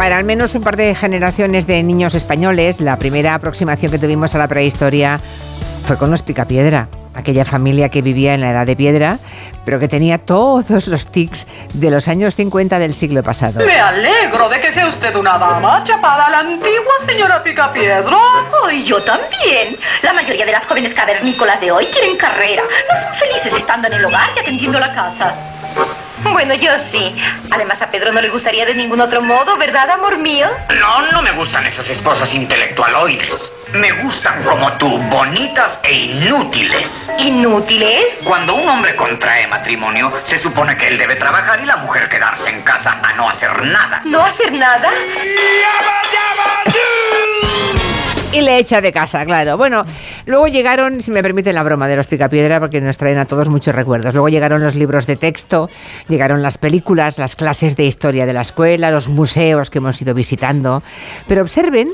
Para al menos un par de generaciones de niños españoles, la primera aproximación que tuvimos a la prehistoria fue con los picapiedra aquella familia que vivía en la edad de piedra, pero que tenía todos los tics de los años 50 del siglo pasado. Me alegro de que sea usted una dama chapada a la antigua señora Picapiedra. Oh, y yo también. La mayoría de las jóvenes cavernícolas de hoy quieren carrera. No son felices estando en el hogar y atendiendo la casa. Bueno, yo sí. Además, a Pedro no le gustaría de ningún otro modo, ¿verdad, amor mío? No, no me gustan esas esposas intelectualoides. Me gustan como tú, bonitas e inútiles. ¿Inútiles? Cuando un hombre contrae matrimonio, se supone que él debe trabajar y la mujer quedarse en casa a no hacer nada. ¿No hacer nada? Y le echa de casa, claro. Bueno, luego llegaron, si me permiten la broma de los Picapiedra, porque nos traen a todos muchos recuerdos. Luego llegaron los libros de texto, llegaron las películas, las clases de historia de la escuela, los museos que hemos ido visitando. Pero observen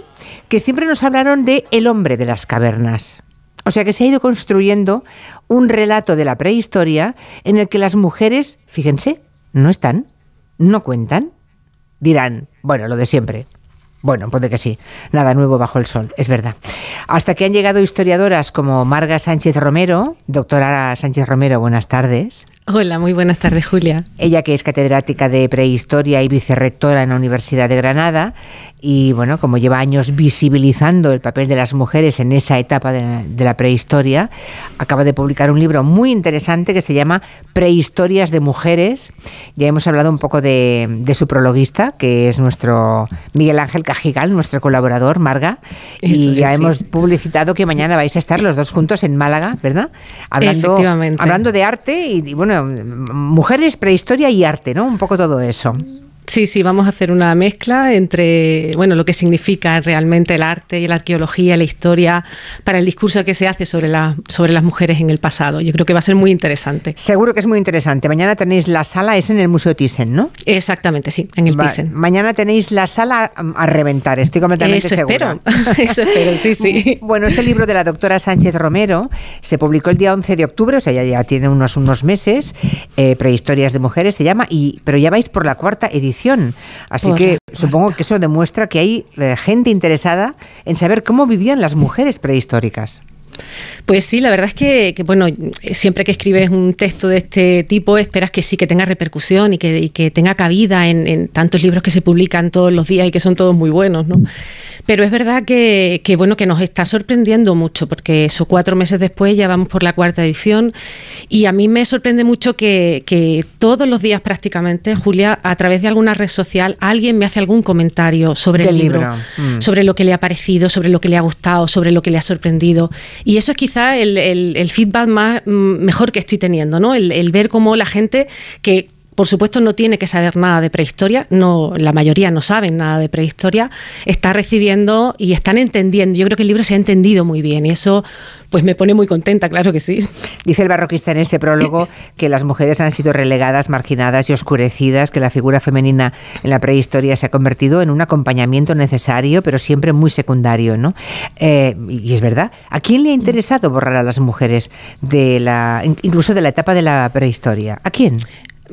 que siempre nos hablaron de el hombre de las cavernas. O sea que se ha ido construyendo un relato de la prehistoria en el que las mujeres, fíjense, no están, no cuentan. Dirán, bueno, lo de siempre. Bueno, puede que sí. Nada nuevo bajo el sol, es verdad. Hasta que han llegado historiadoras como Marga Sánchez Romero. Doctora Sánchez Romero, buenas tardes. Hola, muy buenas tardes, Julia. Ella que es catedrática de prehistoria y vicerrectora en la Universidad de Granada y bueno, como lleva años visibilizando el papel de las mujeres en esa etapa de, la prehistoria, acaba de publicar un libro muy interesante que se llama Prehistorias de Mujeres. Ya hemos hablado un poco de, su prologuista, que es nuestro Miguel Ángel Cajigal, nuestro colaborador, Marga, y ya hemos publicitado que mañana vais a estar los dos juntos en Málaga, ¿verdad? Hablando, hablando de arte y bueno, mujeres, prehistoria y arte, ¿no? Un poco todo eso. Sí, sí, vamos a hacer una mezcla entre bueno, lo que significa realmente el arte y la arqueología, la historia, para el discurso que se hace sobre, la, sobre las mujeres en el pasado. Yo creo que va a ser muy interesante. Seguro que es muy interesante. Mañana tenéis la sala, es en el Museo Thyssen, ¿no? Exactamente, sí, en el Thyssen. Mañana tenéis la sala a reventar, estoy completamente Eso segura. Espero. Eso espero, sí, sí. Bueno, este libro de la doctora Sánchez Romero se publicó el día 11 de octubre, o sea, ya, ya tiene unos, unos meses, eh, Prehistorias de Mujeres se llama, y, pero ya vais por la cuarta edición Así que supongo que eso demuestra que hay eh, gente interesada en saber cómo vivían las mujeres prehistóricas. Pues sí, la verdad es que, bueno, siempre que escribes un texto de este tipo esperas que sí que tenga repercusión y que, tenga cabida en, tantos libros que se publican todos los días y que son todos muy buenos, ¿no? Pero es verdad que, bueno, que nos está sorprendiendo mucho, porque eso cuatro meses después ya vamos por la cuarta edición y a mí me sorprende mucho que, todos los días prácticamente, Julia, a través de alguna red social, alguien me hace algún comentario sobre el libro, mm. sobre lo que le ha parecido, sobre lo que le ha gustado, sobre lo que le ha sorprendido. Y eso es quizá el, feedback más mm, mejor que estoy teniendo, ¿no? El, el ver cómo la gente que por supuesto no tiene que saber nada de prehistoria, no, la mayoría no saben nada de prehistoria, está recibiendo y están entendiendo. Yo creo que el libro se ha entendido muy bien y eso pues me pone muy contenta, claro que sí. Dice el barroquista en ese prólogo que las mujeres han sido relegadas, marginadas y oscurecidas, que la figura femenina en la prehistoria se ha convertido en un acompañamiento necesario, pero siempre muy secundario, ¿no? Eh, y es verdad. ¿A quién le ha interesado borrar a las mujeres de la, incluso de la etapa de la prehistoria? ¿A quién?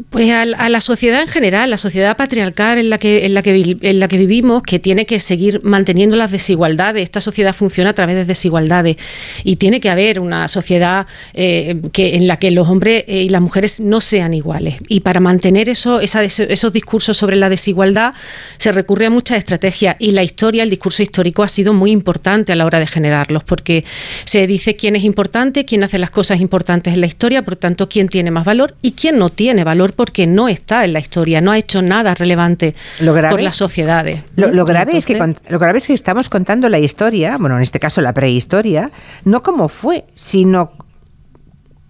Pues a, la sociedad en general, la sociedad patriarcal en la, que, en, la que, en la que vivimos, que tiene que seguir manteniendo las desigualdades. Esta sociedad funciona a través de desigualdades y tiene que haber una sociedad eh, que, en la que los hombres eh, y las mujeres no sean iguales. Y para mantener eso, esos discursos sobre la desigualdad se recurre a muchas estrategias y la historia, el discurso histórico ha sido muy importante a la hora de generarlos porque se dice quién es importante, quién hace las cosas importantes en la historia, por tanto, quién tiene más valor y quién no tiene valor porque no está en la historia, no ha hecho nada relevante por las sociedades. Lo, grave es que, lo grave es que estamos contando la historia, bueno, en este caso la prehistoria, no como fue, sino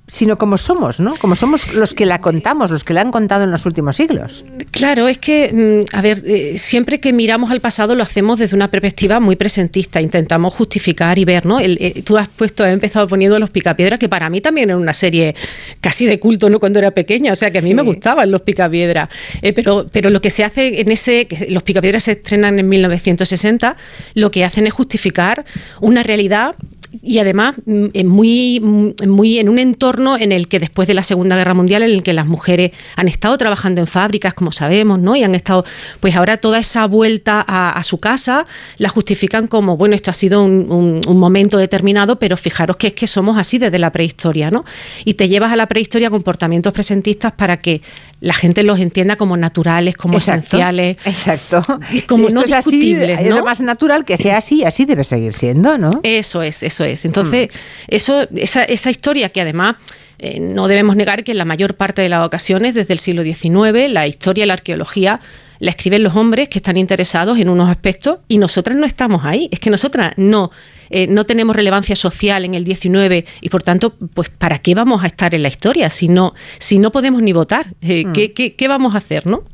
sino como somos, ¿no? Como somos los que la contamos, los que la han contado en los últimos siglos. Claro, es que, mm, a ver, eh, siempre que miramos al pasado lo hacemos desde una perspectiva muy presentista, intentamos justificar y ver, ¿no? Eh, tú has puesto, has empezado poniendo Los Picapiedras, que para mí también era una serie casi de culto, ¿no? Cuando era pequeña, o sea, que a mí me gustaban Los Picapiedras, eh, pero, pero lo que se hace en ese, que Los Picapiedras se estrenan en 1960, lo que hacen es justificar una realidad y además mm, muy, mm, muy en un entorno en el que después de la Segunda Guerra Mundial, en el que las mujeres han estado trabajando en fábricas, como sabemos, ¿no? Y han estado, pues ahora toda esa vuelta a, su casa la justifican como, bueno, esto ha sido un, momento determinado, pero fijaros que es que somos así desde la prehistoria, ¿no? Y te llevas a la prehistoria comportamientos presentistas para que la gente los entienda como naturales, como esenciales. Exacto. Como no discutibles. Es, lo más natural que sea así, así debe seguir siendo, ¿no? Eso es, eso es. Entonces, mm. eso, esa, esa historia que además eh, no debemos negar que en la mayor parte de las ocasiones, desde el siglo XIX, la historia y la arqueología la escriben los hombres que están interesados en unos aspectos y nosotras no estamos ahí. Es que nosotras no, eh, no tenemos relevancia social en el XIX y por tanto, pues ¿para qué vamos a estar en la historia si no, si no podemos ni votar? Eh, mm. ¿qué, qué, qué vamos a hacer, no?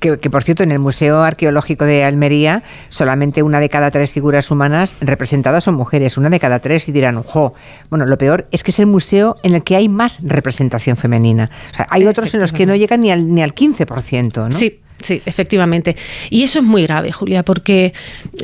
Que, por cierto, en el Museo Arqueológico de Almería, solamente una de cada tres figuras humanas representadas son mujeres, una de cada tres, y dirán, jo, bueno, lo peor es que es el museo en el que hay más representación femenina. O sea, hay otros en los que no llegan ni al, ni al 15%, ¿no? Sí, Sí, efectivamente. Y eso es muy grave, Julia, porque,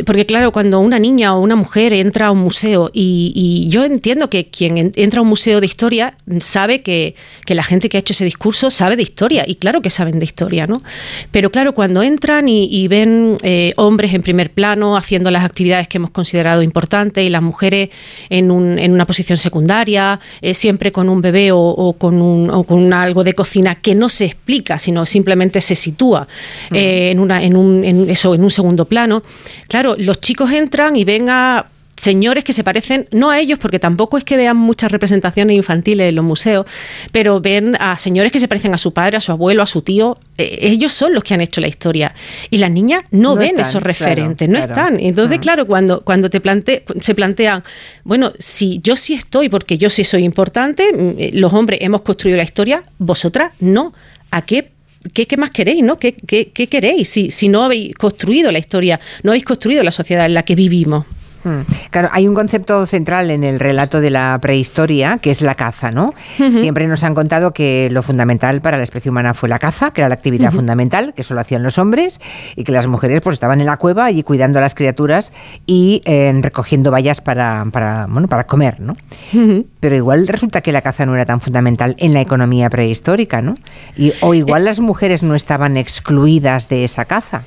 porque claro, cuando una niña o una mujer entra a un museo, y, yo entiendo que quien entra a un museo de historia sabe que, la gente que ha hecho ese discurso sabe de historia, y claro que saben de historia, ¿no? Pero claro, cuando entran y, ven eh, hombres en primer plano haciendo las actividades que hemos considerado importantes y las mujeres en, un, en una posición secundaria, eh, siempre con un bebé o, con un, o con algo de cocina que no se explica, sino simplemente se sitúa eh, en, una, en, un, en, eso, en un segundo plano. Claro, los chicos entran y ven a señores que se parecen, no a ellos, porque tampoco es que vean muchas representaciones infantiles en los museos, pero ven a señores que se parecen a su padre, a su abuelo, a su tío. Eh, ellos son los que han hecho la historia. Y las niñas no, ven esos referentes, no están. Entonces, claro, cuando, cuando te plante, se plantean, bueno, si yo sí estoy, porque yo sí soy importante, mm, eh, los hombres hemos construido la historia, vosotras no. ¿A qué ¿Qué, más queréis? ¿no? ¿Qué, queréis si, si no habéis construido la historia, no habéis construido la sociedad en la que vivimos? Hmm. Claro, hay un concepto central en el relato de la prehistoria, que es la caza, ¿no? Siempre nos han contado que lo fundamental para la especie humana fue la caza, que era la actividad fundamental, que solo hacían los hombres, y que las mujeres pues estaban en la cueva allí cuidando a las criaturas y eh, recogiendo bayas para, para, bueno, para comer, ¿no? Pero igual resulta que la caza no era tan fundamental en la economía prehistórica, ¿no? Y, o igual eh. las mujeres no estaban excluidas de esa caza.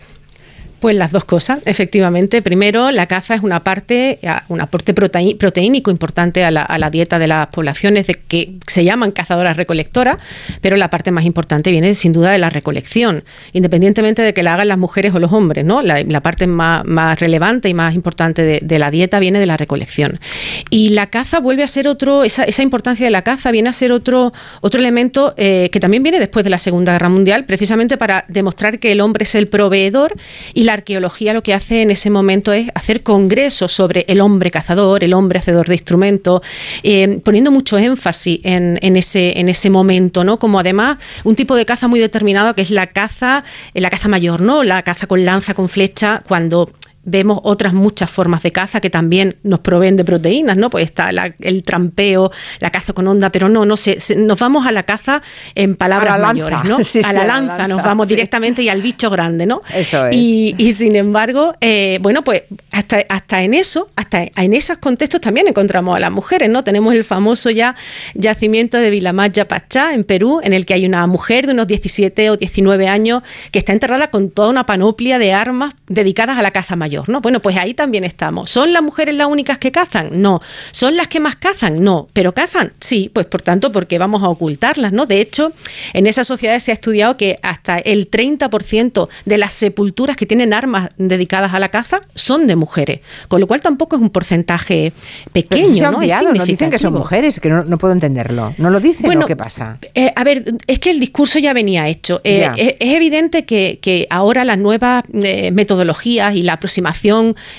Pues las dos cosas, efectivamente. Primero, la caza es una parte, un aporte proteínico importante a la, dieta de las poblaciones de que se llaman cazadoras recolectoras, pero la parte más importante viene sin duda de la recolección, independientemente de que la hagan las mujeres o los hombres, ¿no? La, parte más, relevante y más importante de, la dieta viene de la recolección. Y la caza vuelve a ser otro, esa, importancia de la caza viene a ser otro, otro elemento eh, que también viene después de la Segunda Guerra Mundial, precisamente para demostrar que el hombre es el proveedor y la arqueología lo que hace en ese momento es hacer congresos sobre el hombre cazador, el hombre hacedor de instrumentos, eh, poniendo mucho énfasis en, ese, en ese momento, ¿no? Como además un tipo de caza muy determinado que es la caza, eh, la caza mayor, ¿no? La caza con lanza, con flecha, cuando vemos otras muchas formas de caza que también nos proveen de proteínas, ¿no? Pues está el trampeo, la caza con onda, pero no, no sé, nos vamos a la caza en palabras mayores, ¿no? a la lanza, nos vamos directamente y al bicho grande, ¿no? Eso es. Y, sin embargo, eh, bueno, pues hasta, hasta en eso, hasta en esos contextos también encontramos a las mujeres, ¿no? Tenemos el famoso ya yacimiento de Vilamaya Pachá en Perú, en el que hay una mujer de unos 17 o 19 años que está enterrada con toda una panoplia de armas dedicadas a la caza mayor. ¿No? Bueno, pues ahí también estamos. ¿Son las mujeres las únicas que cazan? No. ¿Son las que más cazan? No. ¿Pero cazan? Sí, pues por tanto, porque vamos a ocultarlas, ¿no? De hecho, en esas sociedades se ha estudiado que hasta el 30% de las sepulturas que tienen armas dedicadas a la caza son de mujeres, con lo cual tampoco es un porcentaje pequeño, ¿no? Es dicen que son mujeres, que no, puedo entenderlo. ¿No lo dicen bueno, qué pasa? Eh, a ver, es que el discurso ya venía hecho. Eh, es, evidente que, ahora las nuevas eh, metodologías y la aproximación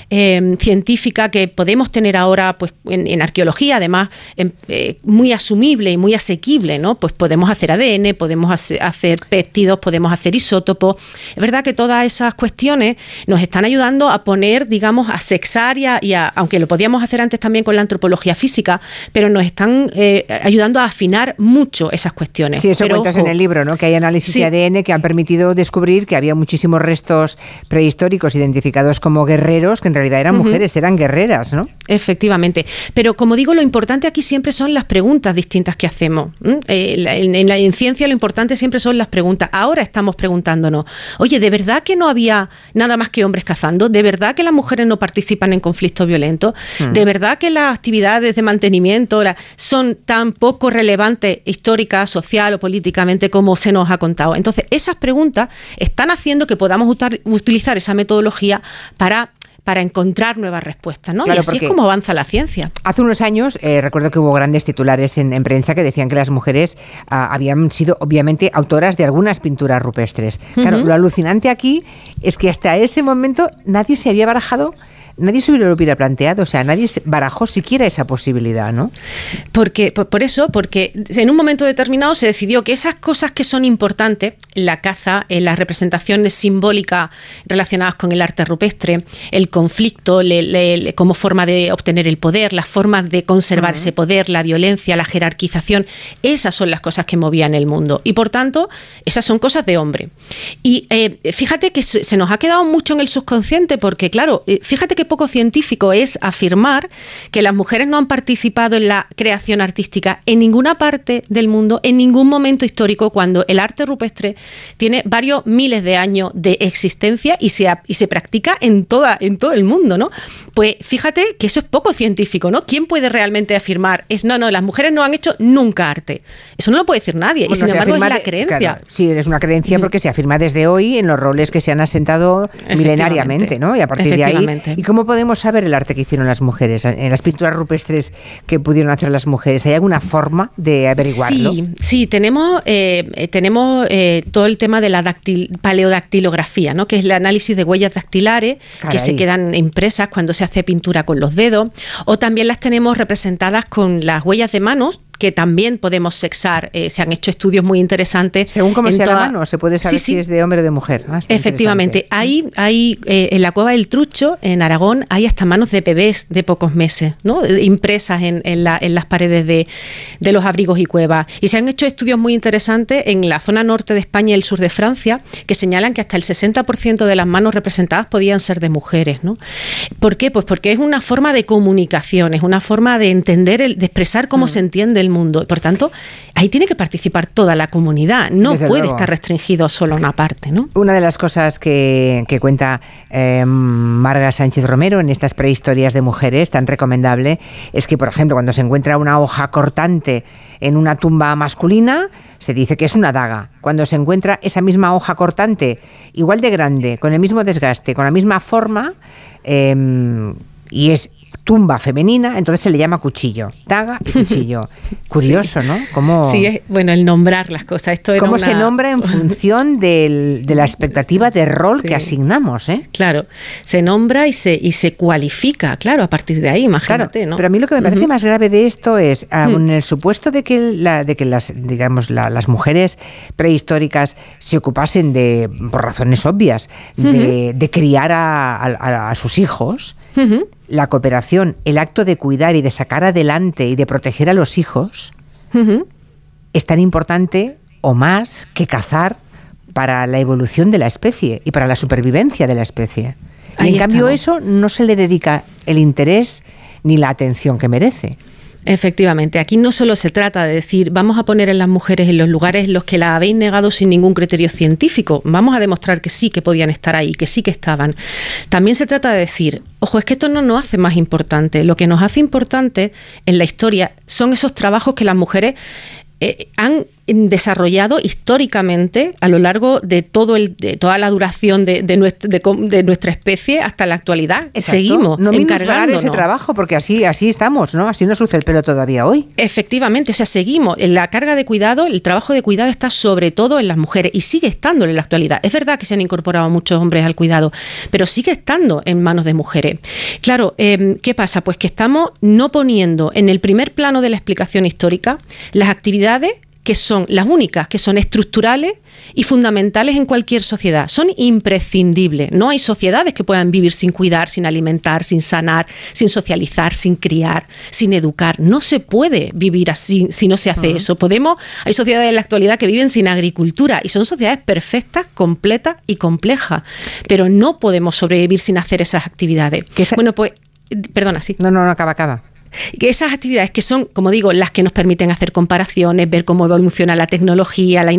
Em, científica que podemos tener ahora pues, en, arqueología, además em, eh, muy asumible y muy asequible, ¿no? Pues podemos hacer ADN, podemos hacer, péptidos, podemos hacer isótopos. Es verdad que todas esas cuestiones nos están ayudando a poner, digamos, a sexar y a, aunque lo podíamos hacer antes también con la antropología física, pero nos están eh, ayudando a afinar mucho esas cuestiones. Sí, eso pero, cuentas en el libro, ¿no? Que hay análisis de ADN que han permitido descubrir que había muchísimos restos prehistóricos identificados como como guerreros, que en realidad eran mujeres, eran guerreras, ¿no? Efectivamente. Pero como digo, lo importante aquí siempre son las preguntas distintas que hacemos. Eh, en, la, en ciencia lo importante siempre son las preguntas. Ahora estamos preguntándonos, oye, ¿de verdad que no había nada más que hombres cazando? ¿De verdad que las mujeres no participan en conflictos violentos? Hmm. ¿De verdad que las actividades de mantenimiento son tan poco relevantes histórica, social o políticamente como se nos ha contado? Entonces, esas preguntas están haciendo que podamos utilizar esa metodología para para encontrar nuevas respuestas, ¿no? y así es como avanza la ciencia. Hace unos años eh, recuerdo que hubo grandes titulares en, prensa que decían que las mujeres ah, habían sido obviamente autoras de algunas pinturas rupestres. Claro, lo alucinante aquí es que hasta ese momento nadie se había barajado nadie se lo hubiera planteado, o sea, nadie barajó siquiera esa posibilidad, ¿no? Porque, por, eso, porque en un momento determinado se decidió que esas cosas que son importantes, la caza, en las representaciones simbólicas relacionadas con el arte rupestre, el conflicto como forma de obtener el poder, las formas de conservar ese poder, la violencia, la jerarquización, esas son las cosas que movían el mundo. Y por tanto, esas son cosas de hombre. Y eh, fíjate que se nos ha quedado mucho en el subconsciente, porque claro, eh, fíjate que poco científico es afirmar que las mujeres no han participado en la creación artística en ninguna parte del mundo, en ningún momento histórico, cuando el arte rupestre tiene varios miles de años de existencia y se, y se practica en, toda, en todo el mundo, ¿no? Pues fíjate que eso es poco científico, ¿no? ¿Quién puede realmente afirmar? Es no, no, las mujeres no han hecho nunca arte. Eso no lo puede decir nadie. y sin embargo es la creencia. sí, es una creencia porque se afirma desde hoy en los roles que se han asentado milenariamente, ¿no? Y a partir de ahí. ¿Y cómo podemos saber el arte que hicieron las mujeres? En las pinturas rupestres que pudieron hacer las mujeres, ¿hay alguna forma de averiguarlo? Sí, sí, tenemos, eh, tenemos eh, todo el tema de la paleodactilografía, ¿no? Que es el análisis de huellas dactilares que se quedan impresas cuando se hace pintura con los dedos, o también las tenemos representadas con las huellas de manos que también podemos sexar. Eh, se han hecho estudios muy interesantes. Según cómo sea la mano, se puede saber si es de hombre o de mujer. Efectivamente. Hay, hay eh, en la cueva del Trucho, en Aragón, hay hasta manos de bebés de pocos meses, ¿no? impresas en, en, las paredes de, de, los abrigos y cuevas. Y se han hecho estudios muy interesantes en la zona norte de España y el sur de Francia, que señalan que hasta el 60% de las manos representadas podían ser de mujeres. ¿no? ¿Por qué? Pues porque es una forma de comunicación, es una forma de entender, el, de expresar cómo mm. se entiende el mundo. Por tanto, ahí tiene que participar toda la comunidad. No puede estar restringido solo una parte. ¿no? Una de las cosas que, cuenta eh, Marga Sánchez Romero en estas prehistorias de mujeres, tan recomendable, es que, por ejemplo, cuando se encuentra una hoja cortante en una tumba masculina, se dice que es una daga. Cuando se encuentra esa misma hoja cortante, igual de grande, con el mismo desgaste, con la misma forma, em, y es tumba femenina, entonces se le llama cuchillo, daga y cuchillo. Curioso, ¿no? ¿Cómo, sí, es, bueno, el nombrar las cosas. Esto ¿Cómo se nombra en función de la expectativa de rol que asignamos? ¿eh? Claro, se nombra y se, y se cualifica, claro, a partir de ahí, imagínate. ¿no? Pero a mí lo que me parece más grave de esto es, ah, en el supuesto de que, la, de que las, digamos, las mujeres prehistóricas se ocupasen de, por razones obvias, de, criar a, sus hijos, la cooperación, el acto de cuidar y de sacar adelante y de proteger a los hijos, es tan importante o más que cazar para la evolución de la especie y para la supervivencia de la especie. Y en cambio eso no se le dedica el interés ni la atención que merece. Efectivamente, aquí no solo se trata de decir vamos a poner a las mujeres en los lugares en los que las habéis negado sin ningún criterio científico, vamos a demostrar que sí que podían estar ahí, que sí que estaban. También se trata de decir, ojo, es que esto no nos hace más importante, lo que nos hace importante en la historia son esos trabajos que las mujeres eh, han desarrollado históricamente a lo largo de todo el de toda la duración de, de, nuestra, especie hasta la actualidad. Seguimos no encargándonos ese trabajo porque así así estamos, ¿no? Así nos sucede el pelo todavía hoy. Efectivamente, o sea, seguimos en la carga de cuidado, el trabajo de cuidado está sobre todo en las mujeres y sigue estando en la actualidad. Es verdad que se han incorporado muchos hombres al cuidado, pero sigue estando en manos de mujeres. Claro, em, ¿qué pasa? Pues que estamos no poniendo en el primer plano de la explicación histórica las actividades que son las únicas, que son estructurales y fundamentales en cualquier sociedad. Son imprescindibles. No hay sociedades que puedan vivir sin cuidar, sin alimentar, sin sanar, sin socializar, sin criar, sin educar. No se puede vivir así si no se hace eso. Podemos, hay sociedades en la actualidad que viven sin agricultura y son sociedades perfectas, completas y complejas, pero no podemos sobrevivir sin hacer esas actividades. Bueno, pues, perdona, sí. No, no, no, acaba, acaba que esas actividades que son, como digo, las que nos permiten hacer comparaciones, ver cómo evoluciona la tecnología, la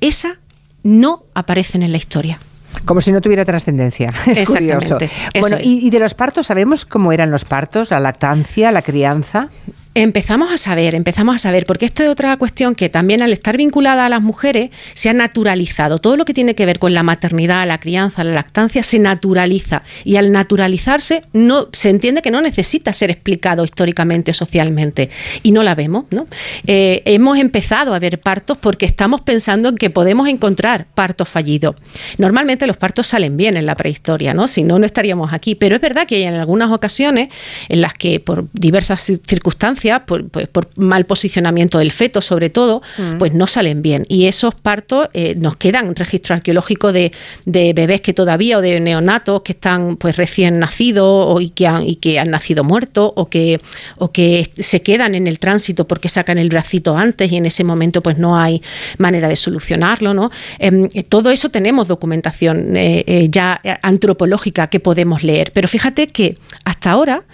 esas no aparecen en la historia. Como si no tuviera trascendencia. Es curioso. Bueno, y, y, de los partos, ¿sabemos cómo eran los partos? ¿La lactancia, la crianza? Empezamos a saber, empezamos a saber, porque esto es otra cuestión que también al estar vinculada a las mujeres se ha naturalizado. Todo lo que tiene que ver con la maternidad, la crianza, la lactancia se naturaliza y al naturalizarse no se entiende que no necesita ser explicado históricamente, socialmente y no la vemos. ¿no? Eh, hemos empezado a ver partos porque estamos pensando en que podemos encontrar partos fallidos. Normalmente los partos salen bien en la prehistoria, ¿no? Si no, no estaríamos aquí. Pero es verdad que hay en algunas ocasiones en las que por diversas circunstancias por, pues, por mal posicionamiento del feto sobre todo, mm. pues no salen bien. Y esos partos eh, nos quedan registro arqueológico de, de, bebés que todavía o de neonatos que están pues recién nacidos o, y, que han, y que han nacido muertos o que, o que se quedan en el tránsito porque sacan el bracito antes y en ese momento pues no hay manera de solucionarlo. ¿no? Em, todo eso tenemos documentación eh, eh, ya antropológica que podemos leer. Pero fíjate que hasta ahora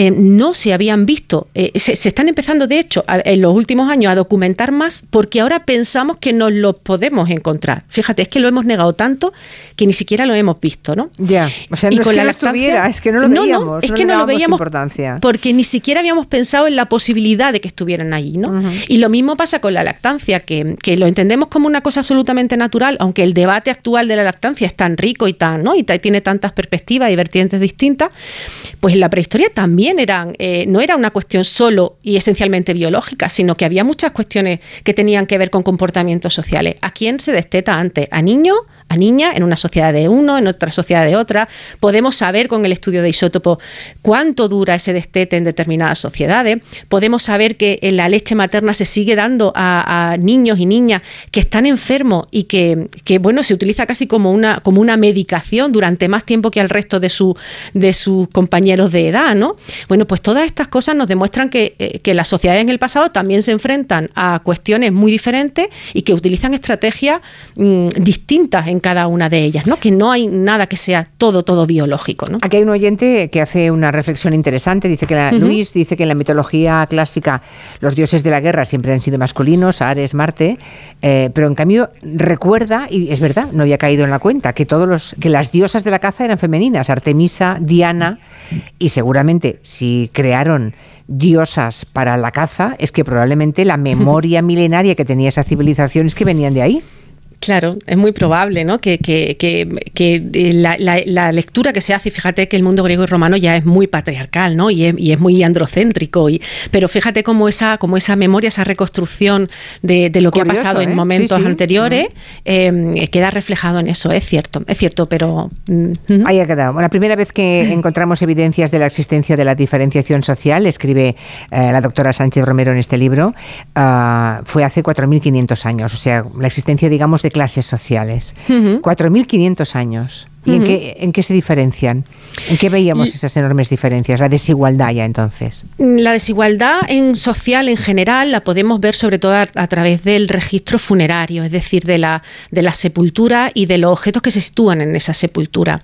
eh, no se habían visto. Eh, se, están empezando, de hecho, en los últimos años a documentar más porque ahora pensamos que nos lo podemos encontrar. Fíjate, es que lo hemos negado tanto que ni siquiera lo hemos visto, ¿no? Ya, o sea, no y es con que la estuviera, es que no lo veíamos. No, es que no lo veíamos porque ni siquiera habíamos pensado en la posibilidad de que estuvieran allí, ¿no? Y lo mismo pasa con la lactancia, que, que, lo entendemos como una cosa absolutamente natural, aunque el debate actual de la lactancia es tan rico y tan, ¿no? Y tiene tantas perspectivas y vertientes distintas, pues en la prehistoria también eran, eh, no era una cuestión solo y esencialmente biológica, sino que había muchas cuestiones que tenían que ver con comportamientos sociales. ¿A quién se desteta antes? ¿A niños? A niña en una sociedad de uno, en otra sociedad de otra. Podemos saber con el estudio de isótopos cuánto dura ese destete en determinadas sociedades. Podemos saber que en la leche materna se sigue dando a, niños y niñas que están enfermos y que, bueno, se utiliza casi como una, como una medicación durante más tiempo que al resto de, su, de sus compañeros de edad, ¿no? Bueno, pues todas estas cosas nos demuestran que, eh, que las sociedades en el pasado también se enfrentan a cuestiones muy diferentes y que utilizan estrategias mm, distintas en cada una de ellas, ¿no? Que no hay nada que sea todo, todo biológico, ¿no? Aquí hay un oyente que hace una reflexión interesante, dice que la, Luis dice que en la mitología clásica los dioses de la guerra siempre han sido masculinos, Ares, Marte, eh, pero en cambio recuerda, y es verdad, no había caído en la cuenta, que todos los, que las diosas de la caza eran femeninas, Artemisa, Diana, y seguramente si crearon diosas para la caza, es que probablemente la memoria milenaria que tenía esa civilización es que venían de ahí. Claro, es muy probable ¿no? que, que, que, eh, la, lectura que se hace, y fíjate que el mundo griego y romano ya es muy patriarcal ¿no? y, es, muy androcéntrico, y, pero fíjate cómo esa, cómo esa memoria, esa reconstrucción de, lo que ha pasado en ¿eh? momentos anteriores em, queda reflejado en eso, es cierto, es cierto, pero... Mm, Ahí ha quedado. La primera vez que encontramos evidencias de la existencia de la diferenciación social, escribe eh, la doctora Sánchez Romero en este libro, ah, fue hace 4.500 años, o sea, la existencia, digamos, de clases sociales. 4.500 años. ¿Y en, qué, en, qué, se diferencian? ¿En qué veíamos esas enormes diferencias? La desigualdad ya entonces. La desigualdad en social en general la podemos ver sobre todo a, través del registro funerario, es decir, de la, de la sepultura y de los objetos que se sitúan en esa sepultura.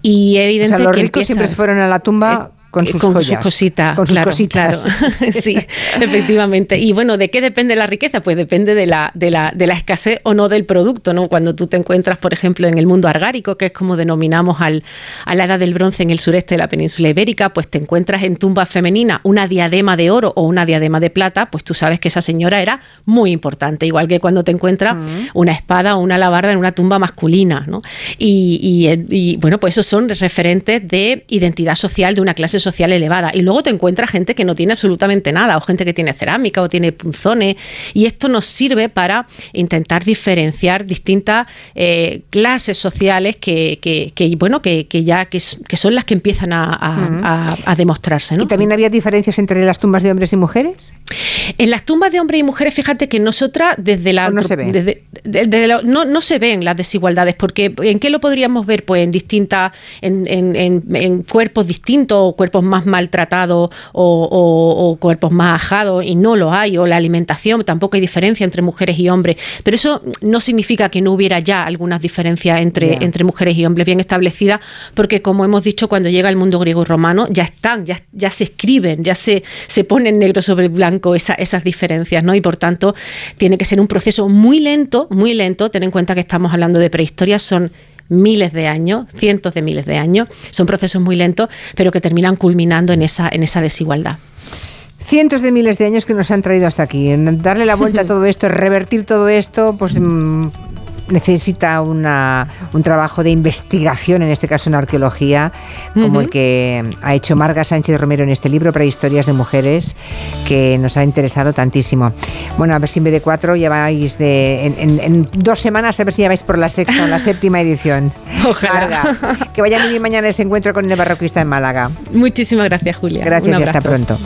Y evidente los ricos siempre se fueron a la tumba eh, con sus, con sus cositas. Con sus cositas. Claro. sí, efectivamente. Y bueno, ¿de qué depende la riqueza? Pues depende de la, de la, de la escasez o no del producto, ¿no? Cuando tú te encuentras, por ejemplo, en el mundo argárico, que es como denominamos al, a la edad del bronce en el sureste de la península ibérica, pues te encuentras en tumba femenina una diadema de oro o una diadema de plata, pues tú sabes que esa señora era muy importante, igual que cuando te encuentras una espada o una alabarda en una tumba masculina, ¿no? Y, y, y bueno, pues esos son referentes de identidad social de una clase social social elevada. Y luego te encuentras gente que no tiene absolutamente nada, o gente que tiene cerámica o tiene punzones, y esto nos sirve para intentar diferenciar distintas eh, clases sociales que, que, bueno, que, que ya que, son las que empiezan a, a, demostrarse. ¿no? ¿Y también había diferencias entre las tumbas de hombres y mujeres? En las tumbas de hombres y mujeres, fíjate que nosotras desde la... No se, desde, no, no, se ven las desigualdades, porque ¿en qué lo podríamos ver? Pues en distintas, en, en, en, cuerpos distintos, o cuerpos más maltratados, o, cuerpos más ajados, y no lo hay, o la alimentación, tampoco hay diferencia entre mujeres y hombres. Pero eso no significa que no hubiera ya algunas diferencias entre, entre mujeres y hombres bien establecidas, porque como hemos dicho, cuando llega el mundo griego y romano, ya están, ya, ya se escriben, ya se, se ponen negro sobre blanco esa, esas diferencias, ¿no? Y por tanto, tiene que ser un proceso muy lento, muy lento. Ten en cuenta que estamos hablando de prehistoria, son miles de años, cientos de miles de años. Son procesos muy lentos, pero que terminan culminando en esa, en esa desigualdad cientos de miles de años que nos han traído hasta aquí. En darle la vuelta a todo esto, revertir todo esto, pues mm, necesita una, un trabajo de investigación, en este caso en arqueología, como el que ha hecho Marga Sánchez Romero en este libro, Prehistorias de Mujeres, que nos ha interesado tantísimo. Bueno, a ver si en vez de cuatro ya vais de, en, dos semanas, a ver si ya vais por la sexta o la séptima edición. Ojalá. que vaya muy bien mañana ese encuentro con el barroquista en Málaga. Muchísimas gracias, Julia. Gracias y hasta pronto.